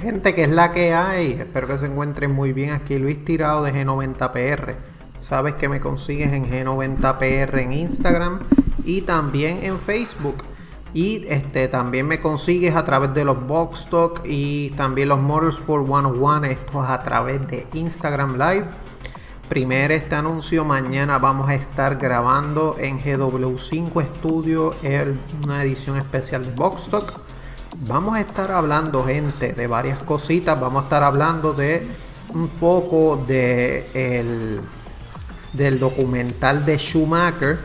Gente que es la que hay, espero que se encuentren muy bien. Aquí Luis Tirado de G90PR. Sabes que me consigues en G90PR en Instagram y también en Facebook. Y este, también me consigues a través de los Box Talk y también los Motorsport 101. Esto es a través de Instagram Live. Primer este anuncio, mañana vamos a estar grabando en GW5 Studio una edición especial de Box Talk. Vamos a estar hablando, gente, de varias cositas. Vamos a estar hablando de un poco de el, del documental de Schumacher.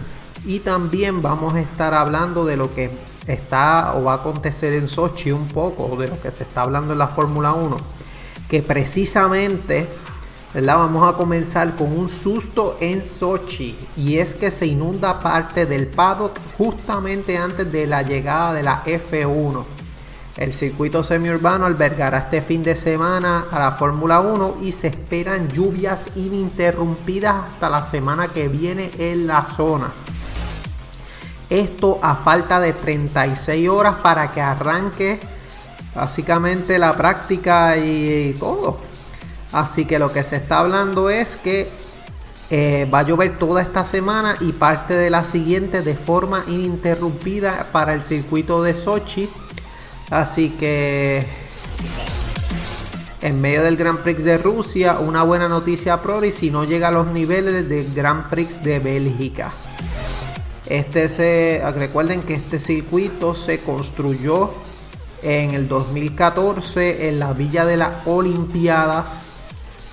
Y también vamos a estar hablando de lo que está o va a acontecer en Sochi un poco, de lo que se está hablando en la Fórmula 1, que precisamente ¿verdad? vamos a comenzar con un susto en Sochi y es que se inunda parte del paddock justamente antes de la llegada de la F1. El circuito semiurbano albergará este fin de semana a la Fórmula 1 y se esperan lluvias ininterrumpidas hasta la semana que viene en la zona. Esto a falta de 36 horas para que arranque básicamente la práctica y, todo. Así que lo que se está hablando es que eh, va a llover toda esta semana y parte de la siguiente de forma ininterrumpida para el circuito de Sochi. Así que en medio del Grand Prix de Rusia, una buena noticia a y si no llega a los niveles del Grand Prix de Bélgica. Este se, recuerden que este circuito se construyó en el 2014 en la Villa de las Olimpiadas,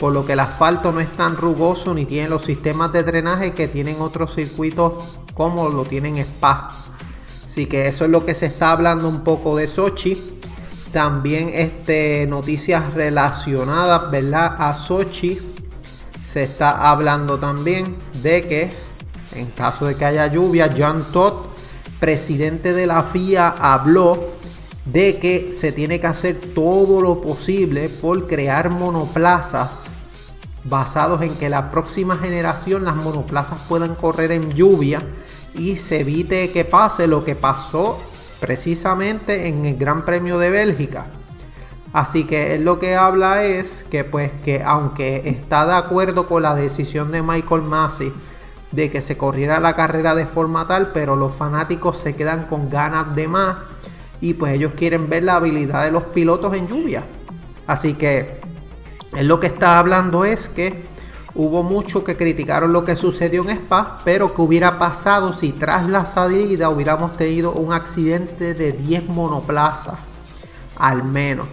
por lo que el asfalto no es tan rugoso ni tiene los sistemas de drenaje que tienen otros circuitos como lo tienen Spa. Así que eso es lo que se está hablando un poco de Sochi. También este, noticias relacionadas ¿verdad? a Sochi. Se está hablando también de que en caso de que haya lluvia, John Todd, presidente de la FIA, habló de que se tiene que hacer todo lo posible por crear monoplazas basados en que la próxima generación las monoplazas puedan correr en lluvia y se evite que pase lo que pasó precisamente en el Gran Premio de Bélgica. Así que él lo que habla es que pues que aunque está de acuerdo con la decisión de Michael Massey de que se corriera la carrera de forma tal, pero los fanáticos se quedan con ganas de más y pues ellos quieren ver la habilidad de los pilotos en lluvia. Así que él lo que está hablando es que hubo muchos que criticaron lo que sucedió en Spa, pero que hubiera pasado si tras la salida hubiéramos tenido un accidente de 10 monoplazas, al menos.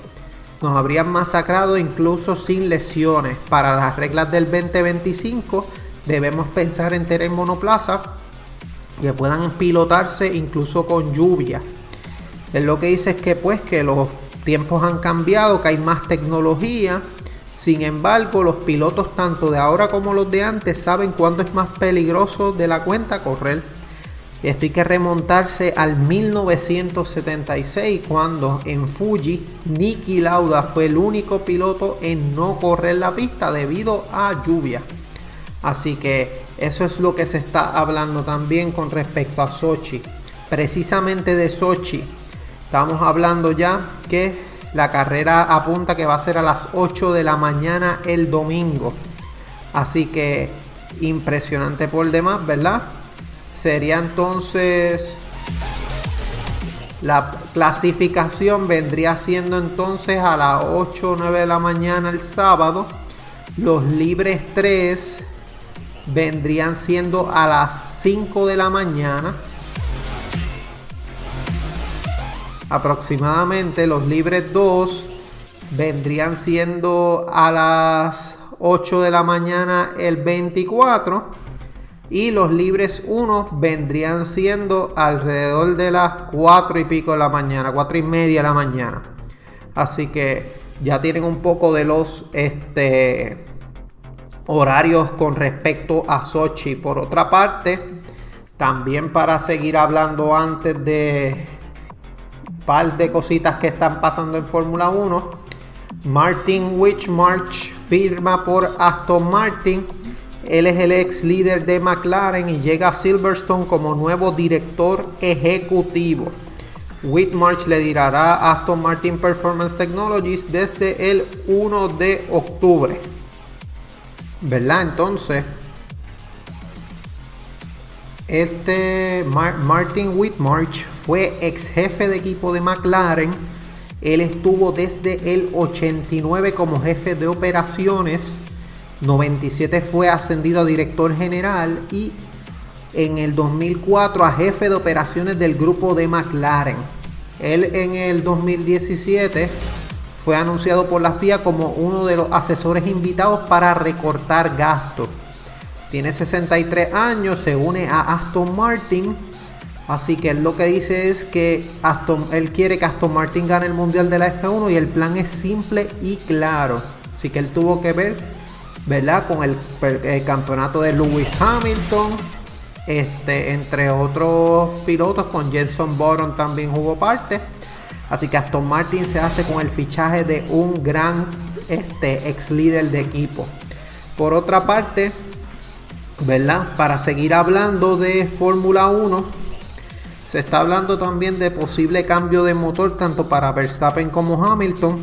Nos habrían masacrado incluso sin lesiones. Para las reglas del 2025 debemos pensar en tener monoplazas que puedan pilotarse incluso con lluvia. Él lo que dice es que pues que los tiempos han cambiado, que hay más tecnología. Sin embargo, los pilotos tanto de ahora como los de antes saben cuándo es más peligroso de la cuenta correr. Esto hay que remontarse al 1976 cuando en Fuji Niki Lauda fue el único piloto en no correr la pista debido a lluvia. Así que eso es lo que se está hablando también con respecto a Sochi. Precisamente de Sochi, estamos hablando ya que la carrera apunta que va a ser a las 8 de la mañana el domingo. Así que impresionante por demás, ¿verdad? Sería entonces la clasificación vendría siendo entonces a las 8 o 9 de la mañana el sábado. Los libres 3 vendrían siendo a las 5 de la mañana. Aproximadamente los libres 2 vendrían siendo a las 8 de la mañana el 24 y los libres 1 vendrían siendo alrededor de las 4 y pico de la mañana, 4 y media de la mañana. Así que ya tienen un poco de los este horarios con respecto a Sochi. Por otra parte, también para seguir hablando antes de par de cositas que están pasando en Fórmula 1, Martin March firma por Aston Martin. Él es el ex líder de McLaren y llega a Silverstone como nuevo director ejecutivo. Whitmarch le dirá a Aston Martin Performance Technologies desde el 1 de octubre. ¿Verdad? Entonces, este Martin Whitmarch fue ex jefe de equipo de McLaren. Él estuvo desde el 89 como jefe de operaciones. 97 fue ascendido a director general y en el 2004 a jefe de operaciones del grupo de McLaren. Él en el 2017 fue anunciado por la FIA como uno de los asesores invitados para recortar gastos. Tiene 63 años, se une a Aston Martin. Así que él lo que dice es que Aston, él quiere que Aston Martin gane el mundial de la F1 y el plan es simple y claro. Así que él tuvo que ver, ¿verdad? Con el, campeonato de Lewis Hamilton, este, entre otros pilotos, con Jenson Button también jugó parte. Así que Aston Martin se hace con el fichaje de un gran este, ex líder de equipo. Por otra parte, ¿verdad? Para seguir hablando de Fórmula 1, se está hablando también de posible cambio de motor tanto para Verstappen como Hamilton.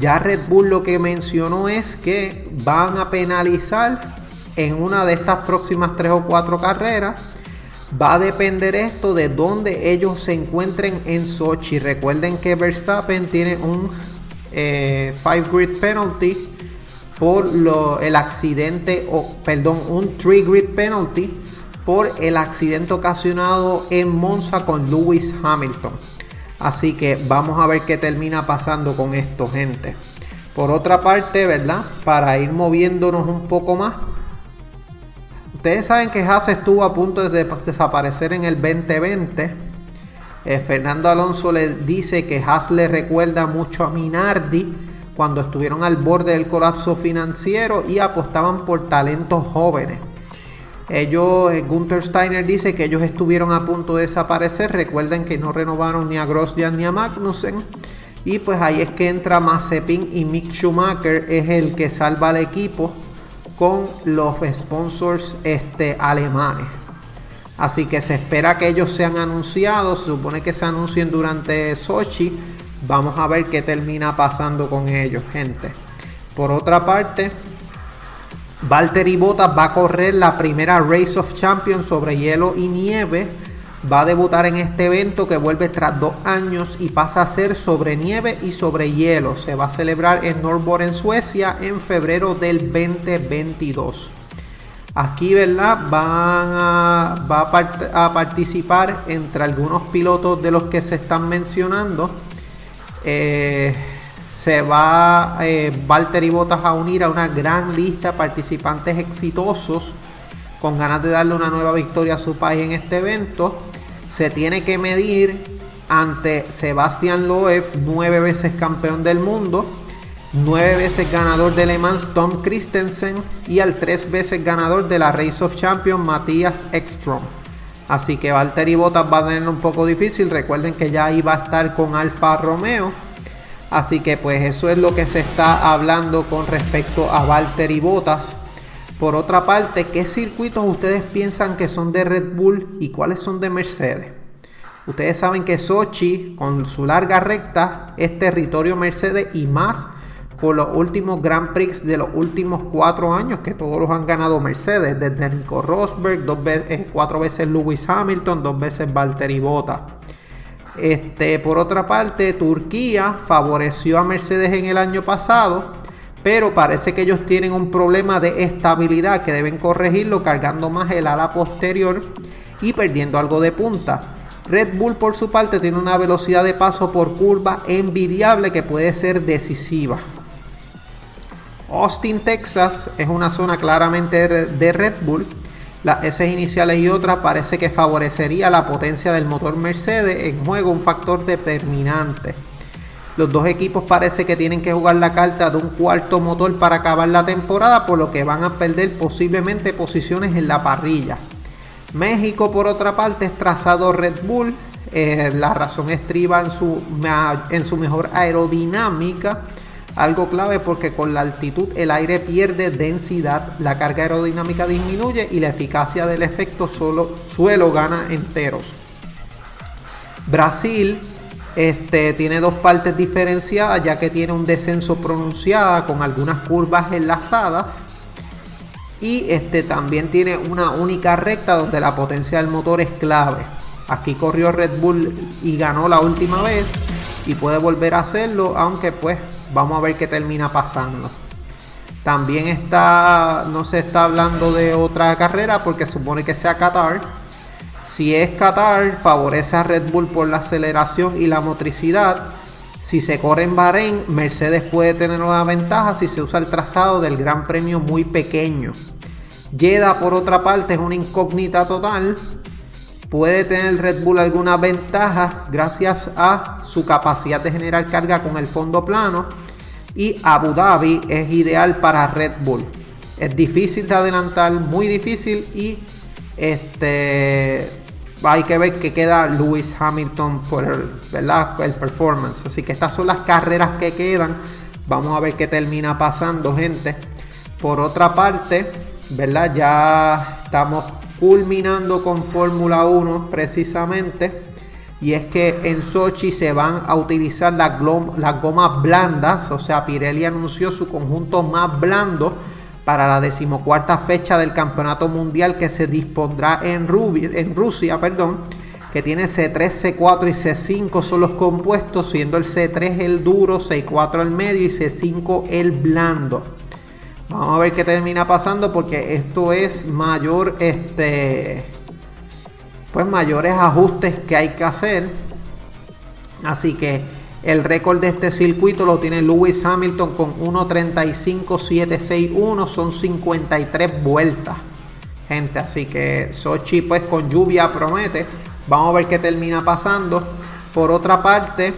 Ya Red Bull lo que mencionó es que van a penalizar en una de estas próximas tres o cuatro carreras. Va a depender esto de dónde ellos se encuentren en Sochi. Recuerden que Verstappen tiene un 5 eh, grid penalty por el accidente, o perdón, un 3 grid penalty por el accidente ocasionado en Monza con Lewis Hamilton. Así que vamos a ver qué termina pasando con esto, gente. Por otra parte, ¿verdad? Para ir moviéndonos un poco más, Ustedes saben que Haas estuvo a punto de desaparecer en el 2020. Eh, Fernando Alonso le dice que Haas le recuerda mucho a Minardi cuando estuvieron al borde del colapso financiero y apostaban por talentos jóvenes. Ellos, eh, Gunther Steiner dice que ellos estuvieron a punto de desaparecer. Recuerden que no renovaron ni a Grosjean ni a Magnussen. Y pues ahí es que entra Mazepin y Mick Schumacher, es el que salva al equipo con los sponsors este, alemanes. Así que se espera que ellos sean anunciados. Se supone que se anuncien durante Sochi. Vamos a ver qué termina pasando con ellos, gente. Por otra parte, Valtteri Bottas va a correr la primera Race of Champions sobre hielo y nieve va a debutar en este evento que vuelve tras dos años y pasa a ser sobre nieve y sobre hielo. Se va a celebrar en Norrborg en Suecia en febrero del 2022. Aquí, ¿verdad? Van va a, participar entre algunos pilotos de los que se están mencionando. Eh, se va eh, Valtteri Bottas a unir a una gran lista de participantes exitosos con ganas de darle una nueva victoria a su país en este evento se tiene que medir ante Sebastián Loeb, nueve veces campeón del mundo, nueve veces ganador de Le Mans Tom Christensen y al tres veces ganador de la Race of Champions Matías Ekstrom. Así que Valtteri Bottas va a tener un poco difícil. Recuerden que ya iba a estar con Alfa Romeo. Así que pues eso es lo que se está hablando con respecto a Valtteri Bottas. Por otra parte, ¿qué circuitos ustedes piensan que son de Red Bull y cuáles son de Mercedes? Ustedes saben que Sochi, con su larga recta, es territorio Mercedes y más con los últimos Grand Prix de los últimos cuatro años, que todos los han ganado Mercedes, desde Nico Rosberg, dos veces, eh, cuatro veces Lewis Hamilton, dos veces Valtteri Bottas. Este, por otra parte, Turquía favoreció a Mercedes en el año pasado pero parece que ellos tienen un problema de estabilidad que deben corregirlo cargando más el ala posterior y perdiendo algo de punta. Red Bull por su parte tiene una velocidad de paso por curva envidiable que puede ser decisiva. Austin, Texas es una zona claramente de Red Bull. Las S iniciales y otras parece que favorecería la potencia del motor Mercedes en juego, un factor determinante. Los dos equipos parece que tienen que jugar la carta de un cuarto motor para acabar la temporada, por lo que van a perder posiblemente posiciones en la parrilla. México, por otra parte, es trazado Red Bull. Eh, la razón estriba en su, en su mejor aerodinámica. Algo clave porque con la altitud el aire pierde densidad, la carga aerodinámica disminuye y la eficacia del efecto solo, suelo gana enteros. Brasil este, tiene dos partes diferenciadas ya que tiene un descenso pronunciado con algunas curvas enlazadas. Y este, también tiene una única recta donde la potencia del motor es clave. Aquí corrió Red Bull y ganó la última vez y puede volver a hacerlo, aunque pues vamos a ver qué termina pasando. También está, no se está hablando de otra carrera porque supone que sea Qatar si es Qatar, favorece a Red Bull por la aceleración y la motricidad. Si se corre en Bahrein, Mercedes puede tener una ventaja si se usa el trazado del Gran Premio muy pequeño. Jeddah, por otra parte, es una incógnita total. Puede tener Red Bull alguna ventaja gracias a su capacidad de generar carga con el fondo plano. Y Abu Dhabi es ideal para Red Bull. Es difícil de adelantar, muy difícil y este hay que ver que queda Lewis Hamilton por el, el performance. Así que estas son las carreras que quedan. Vamos a ver qué termina pasando, gente. Por otra parte, ¿verdad? Ya estamos culminando con Fórmula 1 precisamente. Y es que en Sochi se van a utilizar las, gomas blandas. O sea, Pirelli anunció su conjunto más blando para la decimocuarta fecha del Campeonato Mundial que se dispondrá en, en Rusia, perdón, que tiene C3, C4 y C5 son los compuestos, siendo el C3 el duro, C4 el medio y C5 el blando. Vamos a ver qué termina pasando porque esto es mayor, este, pues mayores ajustes que hay que hacer. Así que el récord de este circuito lo tiene Lewis Hamilton con 1.35.761. Son 53 vueltas. Gente, así que Sochi pues con lluvia promete. Vamos a ver qué termina pasando. Por otra parte,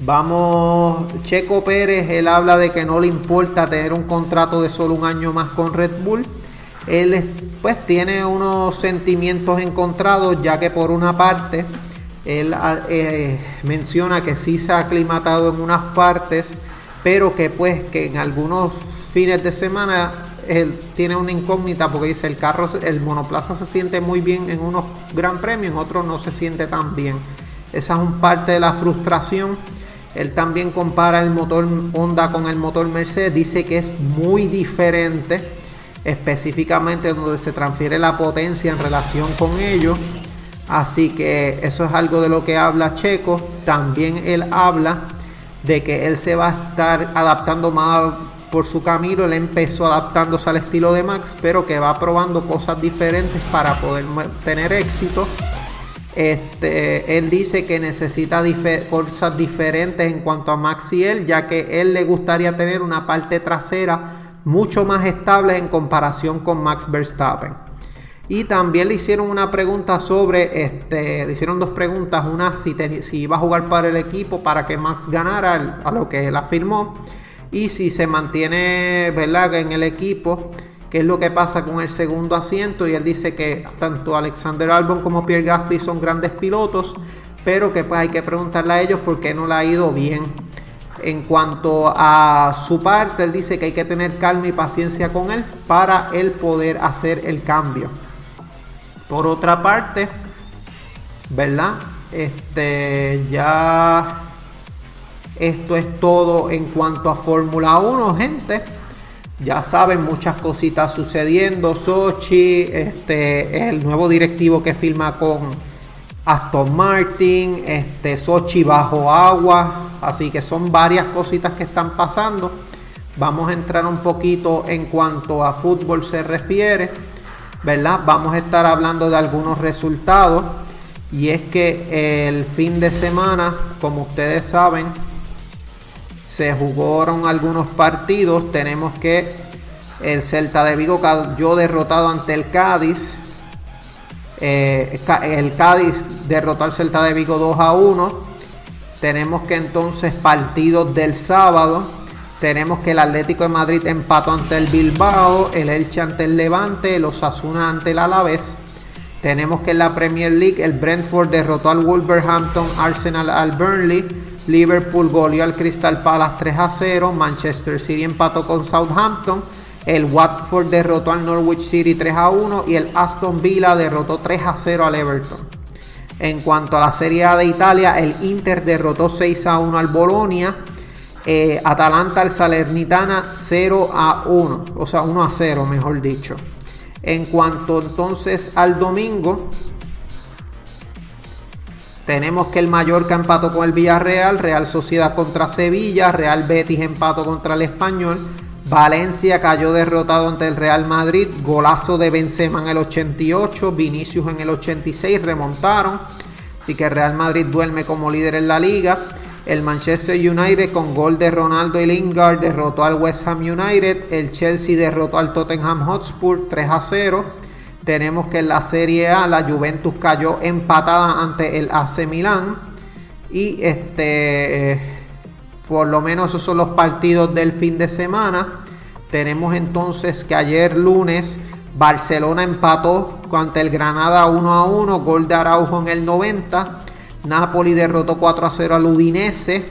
vamos, Checo Pérez, él habla de que no le importa tener un contrato de solo un año más con Red Bull. Él pues tiene unos sentimientos encontrados, ya que por una parte él ah, eh, menciona que sí se ha aclimatado en unas partes, pero que pues que en algunos fines de semana él tiene una incógnita porque dice el carro, el monoplaza se siente muy bien en unos gran premios, en otros no se siente tan bien. Esa es un parte de la frustración. Él también compara el motor Honda con el motor Mercedes, dice que es muy diferente, específicamente donde se transfiere la potencia en relación con ellos. Así que eso es algo de lo que habla Checo. También él habla de que él se va a estar adaptando más por su camino. Él empezó adaptándose al estilo de Max, pero que va probando cosas diferentes para poder tener éxito. Este, él dice que necesita fuerzas diferentes en cuanto a Max y él, ya que él le gustaría tener una parte trasera mucho más estable en comparación con Max Verstappen. Y también le hicieron una pregunta sobre, este, le hicieron dos preguntas, una si, si iba a jugar para el equipo para que Max ganara, a lo que él afirmó, y si se mantiene, en el equipo, qué es lo que pasa con el segundo asiento, y él dice que tanto Alexander Albon como Pierre Gasly son grandes pilotos, pero que pues hay que preguntarle a ellos por qué no le ha ido bien. En cuanto a su parte, él dice que hay que tener calma y paciencia con él para él poder hacer el cambio. Por otra parte, ¿verdad? Este ya esto es todo en cuanto a Fórmula 1, gente. Ya saben, muchas cositas sucediendo. Sochi, este, el nuevo directivo que firma con Aston Martin, este, Sochi bajo agua. Así que son varias cositas que están pasando. Vamos a entrar un poquito en cuanto a fútbol se refiere. ¿verdad? Vamos a estar hablando de algunos resultados. Y es que el fin de semana, como ustedes saben, se jugaron algunos partidos. Tenemos que el Celta de Vigo cayó derrotado ante el Cádiz. Eh, el Cádiz derrotó al Celta de Vigo 2 a 1. Tenemos que entonces partidos del sábado. Tenemos que el Atlético de Madrid empató ante el Bilbao, el Elche ante el Levante, los Asuna ante el Alavés. Tenemos que en la Premier League el Brentford derrotó al Wolverhampton, Arsenal al Burnley, Liverpool goleó al Crystal Palace 3 a 0, Manchester City empató con Southampton, el Watford derrotó al Norwich City 3 a 1 y el Aston Villa derrotó 3 a 0 al Everton. En cuanto a la Serie A de Italia, el Inter derrotó 6 a 1 al Bolonia. Eh, Atalanta al Salernitana 0 a 1, o sea 1 a 0 mejor dicho. En cuanto entonces al domingo, tenemos que el Mallorca empató con el Villarreal, Real Sociedad contra Sevilla, Real Betis empató contra el Español, Valencia cayó derrotado ante el Real Madrid, golazo de Benzema en el 88, Vinicius en el 86, remontaron, así que Real Madrid duerme como líder en la liga. El Manchester United con gol de Ronaldo y Lingard derrotó al West Ham United. El Chelsea derrotó al Tottenham Hotspur 3 a 0. Tenemos que en la Serie A la Juventus cayó empatada ante el AC Milán. Y este, eh, por lo menos esos son los partidos del fin de semana. Tenemos entonces que ayer lunes Barcelona empató ante el Granada 1 a 1, gol de Araujo en el 90. Napoli derrotó 4 a 0 al Udinese.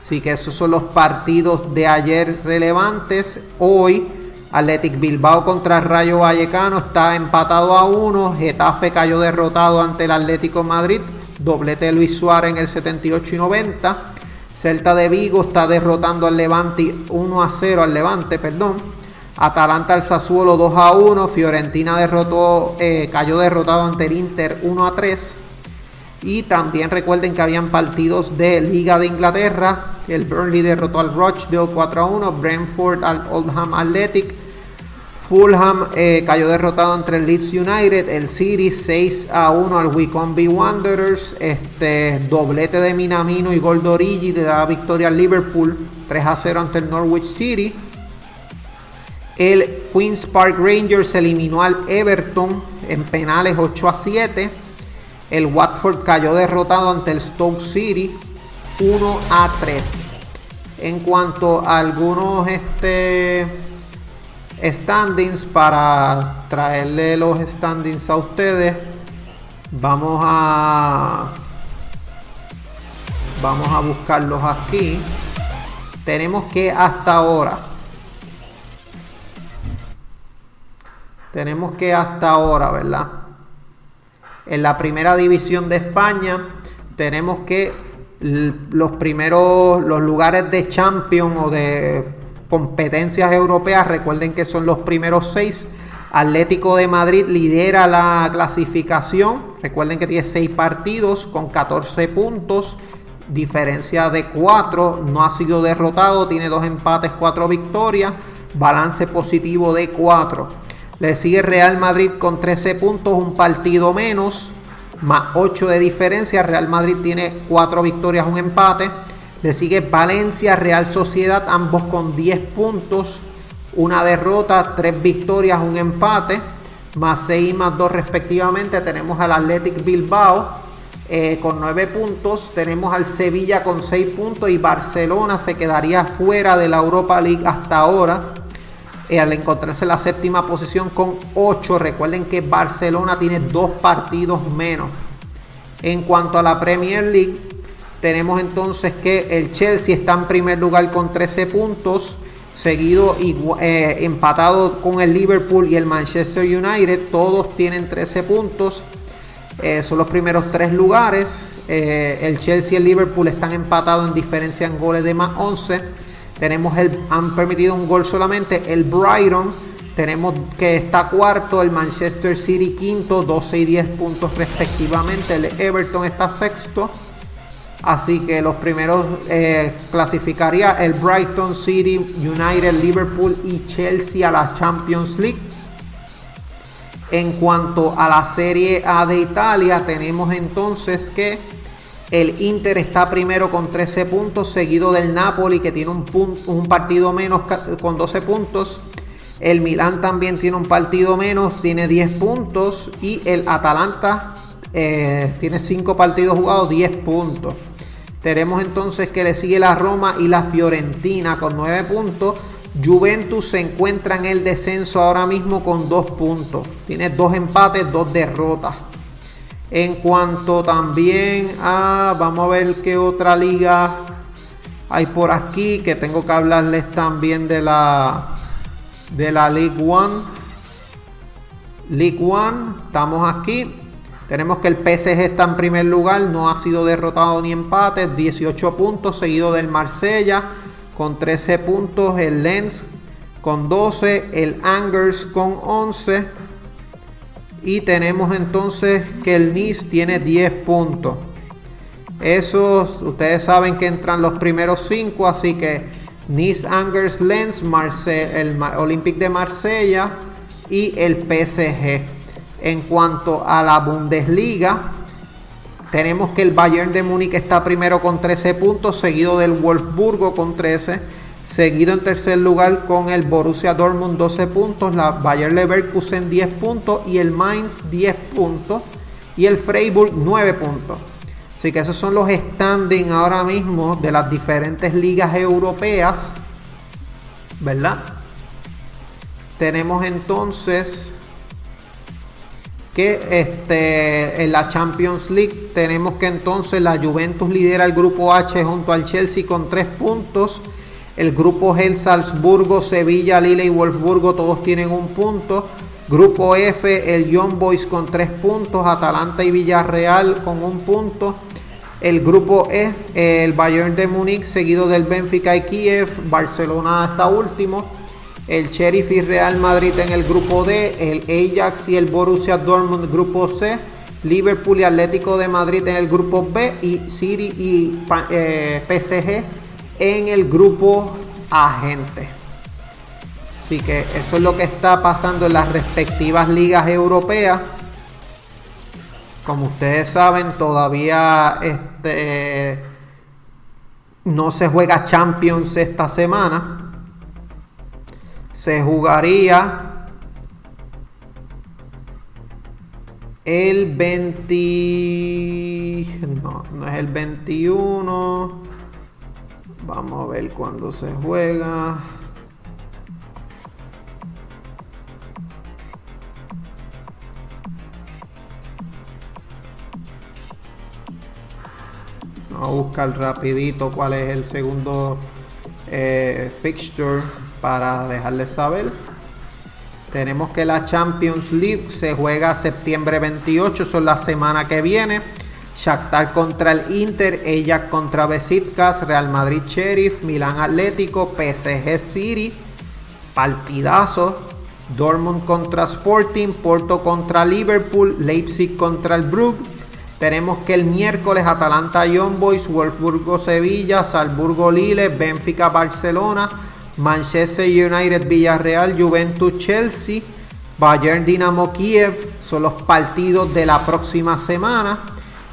Así que esos son los partidos de ayer relevantes. Hoy, Athletic Bilbao contra Rayo Vallecano está empatado a 1. Getafe cayó derrotado ante el Atlético Madrid. Doblete Luis Suárez en el 78 y 90. Celta de Vigo está derrotando al Levante 1 a 0 al Levante, perdón. Atalanta al Sassuolo 2 a 1. Fiorentina eh, cayó derrotado ante el Inter 1 a 3. Y también recuerden que habían partidos de Liga de Inglaterra. El Burnley derrotó al Rochdale 4 a 1. Brentford al Oldham Athletic. Fulham eh, cayó derrotado entre el Leeds United. El City 6 a 1 al Wycombe Wanderers. Este doblete de Minamino y gol de Origi le da victoria al Liverpool 3 a 0 ante el Norwich City. El Queen's Park Rangers eliminó al Everton en penales 8 a 7. El Watford cayó derrotado ante el Stoke City 1 a 3. En cuanto a algunos este, standings, para traerle los standings a ustedes, vamos a, vamos a buscarlos aquí. Tenemos que hasta ahora, tenemos que hasta ahora, ¿verdad? En la primera división de España tenemos que los primeros, los lugares de champion o de competencias europeas, recuerden que son los primeros seis. Atlético de Madrid lidera la clasificación. Recuerden que tiene seis partidos con 14 puntos, diferencia de 4. No ha sido derrotado, tiene dos empates, cuatro victorias, balance positivo de 4. Le sigue Real Madrid con 13 puntos, un partido menos, más 8 de diferencia. Real Madrid tiene 4 victorias, un empate. Le sigue Valencia, Real Sociedad, ambos con 10 puntos, una derrota, 3 victorias, un empate, más 6 y más 2 respectivamente. Tenemos al Athletic Bilbao eh, con 9 puntos, tenemos al Sevilla con 6 puntos y Barcelona se quedaría fuera de la Europa League hasta ahora eh, al encontrarse en la séptima posición con 8. Recuerden que Barcelona tiene dos partidos menos. En cuanto a la Premier League, tenemos entonces que el Chelsea está en primer lugar con 13 puntos, seguido eh, empatado con el Liverpool y el Manchester United. Todos tienen 13 puntos. Eh, son los primeros tres lugares. el Chelsea y el Liverpool están empatados en diferencia en goles de más 11. Tenemos el, han permitido un gol solamente el Brighton. Tenemos que está cuarto, el Manchester City quinto, 12 y 10 puntos respectivamente. El Everton está sexto. Así que los primeros eh, clasificaría el Brighton City, United, Liverpool y Chelsea a la Champions League. En cuanto a la Serie A de Italia, tenemos entonces que el Inter está primero con 13 puntos, seguido del Napoli que tiene un, un partido menos con 12 puntos. El Milán también tiene un partido menos, tiene 10 puntos. Y el Atalanta eh, tiene 5 partidos jugados, 10 puntos. Tenemos entonces que le sigue la Roma y la Fiorentina con 9 puntos. Juventus se encuentra en el descenso ahora mismo con 2 puntos. Tiene dos empates, dos derrotas. En cuanto también a, vamos a ver qué otra liga hay por aquí, que tengo que hablarles también de la de la League One. League One, estamos aquí. Tenemos que el PSG está en primer lugar, no ha sido derrotado ni empate, 18 puntos, seguido del Marsella con 13 puntos, el Lens con 12, el Angers con 11 y tenemos entonces que el Nice tiene 10 puntos. Eso ustedes saben que entran los primeros 5, así que Nice, Angers, Lens, el Olympique de Marsella y el PSG. En cuanto a la Bundesliga, tenemos que el Bayern de Múnich está primero con 13 puntos, seguido del Wolfsburgo con 13, seguido en tercer lugar con el Borussia Dortmund 12 puntos, la Bayern Leverkusen 10 puntos y el Mainz 10 puntos y el Freiburg 9 puntos. Así que esos son los standing ahora mismo de las diferentes ligas europeas. ¿Verdad? Tenemos entonces que este, en la Champions League tenemos que entonces la Juventus lidera el grupo H junto al Chelsea con 3 puntos. El grupo G, Salzburgo, Sevilla, Lille y Wolfsburgo todos tienen un punto. Grupo F, el Young Boys con 3 puntos. Atalanta y Villarreal con un punto. El grupo E, el Bayern de Múnich, seguido del Benfica y Kiev. Barcelona está último. El Sheriff y Real Madrid en el grupo D. El Ajax y el Borussia Dortmund grupo C. Liverpool y Atlético de Madrid en el grupo B. Y City y eh, PSG en el grupo A, gente. Así que eso es lo que está pasando en las respectivas ligas europeas. Como ustedes saben, todavía este, no se juega Champions esta semana. Se jugaría el 20... No, no es el 21. Vamos a ver cuándo se juega. Vamos a buscar rapidito cuál es el segundo eh, fixture para dejarles saber. Tenemos que la Champions League se juega septiembre 28, son la semana que viene. Shakhtar contra el Inter, ella contra Besiktas, Real Madrid Sheriff, Milán Atlético, PSG City, partidazo. Dortmund contra Sporting, Porto contra Liverpool, Leipzig contra el Brugge, tenemos que el miércoles Atalanta Young Boys, Wolfsburgo Sevilla, Salzburgo Lille, Benfica Barcelona, Manchester United Villarreal, Juventus Chelsea, Bayern Dinamo Kiev son los partidos de la próxima semana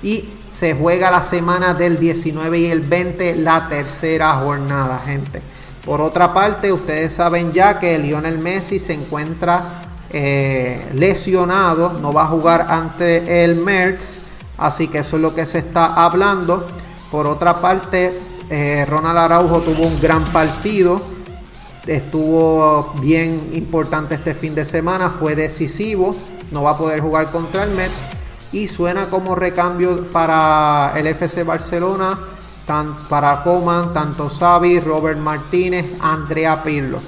y se juega la semana del 19 y el 20 la tercera jornada, gente. Por otra parte, ustedes saben ya que Lionel Messi se encuentra eh, lesionado, no va a jugar ante el Merz Así que eso es lo que se está hablando. Por otra parte, eh, Ronald Araujo tuvo un gran partido. Estuvo bien importante este fin de semana. Fue decisivo. No va a poder jugar contra el Mets. Y suena como recambio para el FC Barcelona. para Coman, tanto Xavi, Robert Martínez, Andrea Pirlo.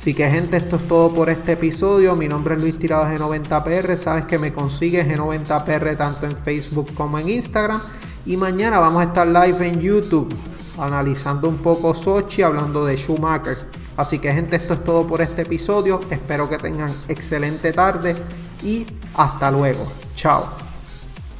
Así que gente, esto es todo por este episodio. Mi nombre es Luis Tirado G90PR. Sabes que me consigues G90PR tanto en Facebook como en Instagram. Y mañana vamos a estar live en YouTube analizando un poco Sochi, hablando de Schumacher. Así que gente, esto es todo por este episodio. Espero que tengan excelente tarde y hasta luego. Chao.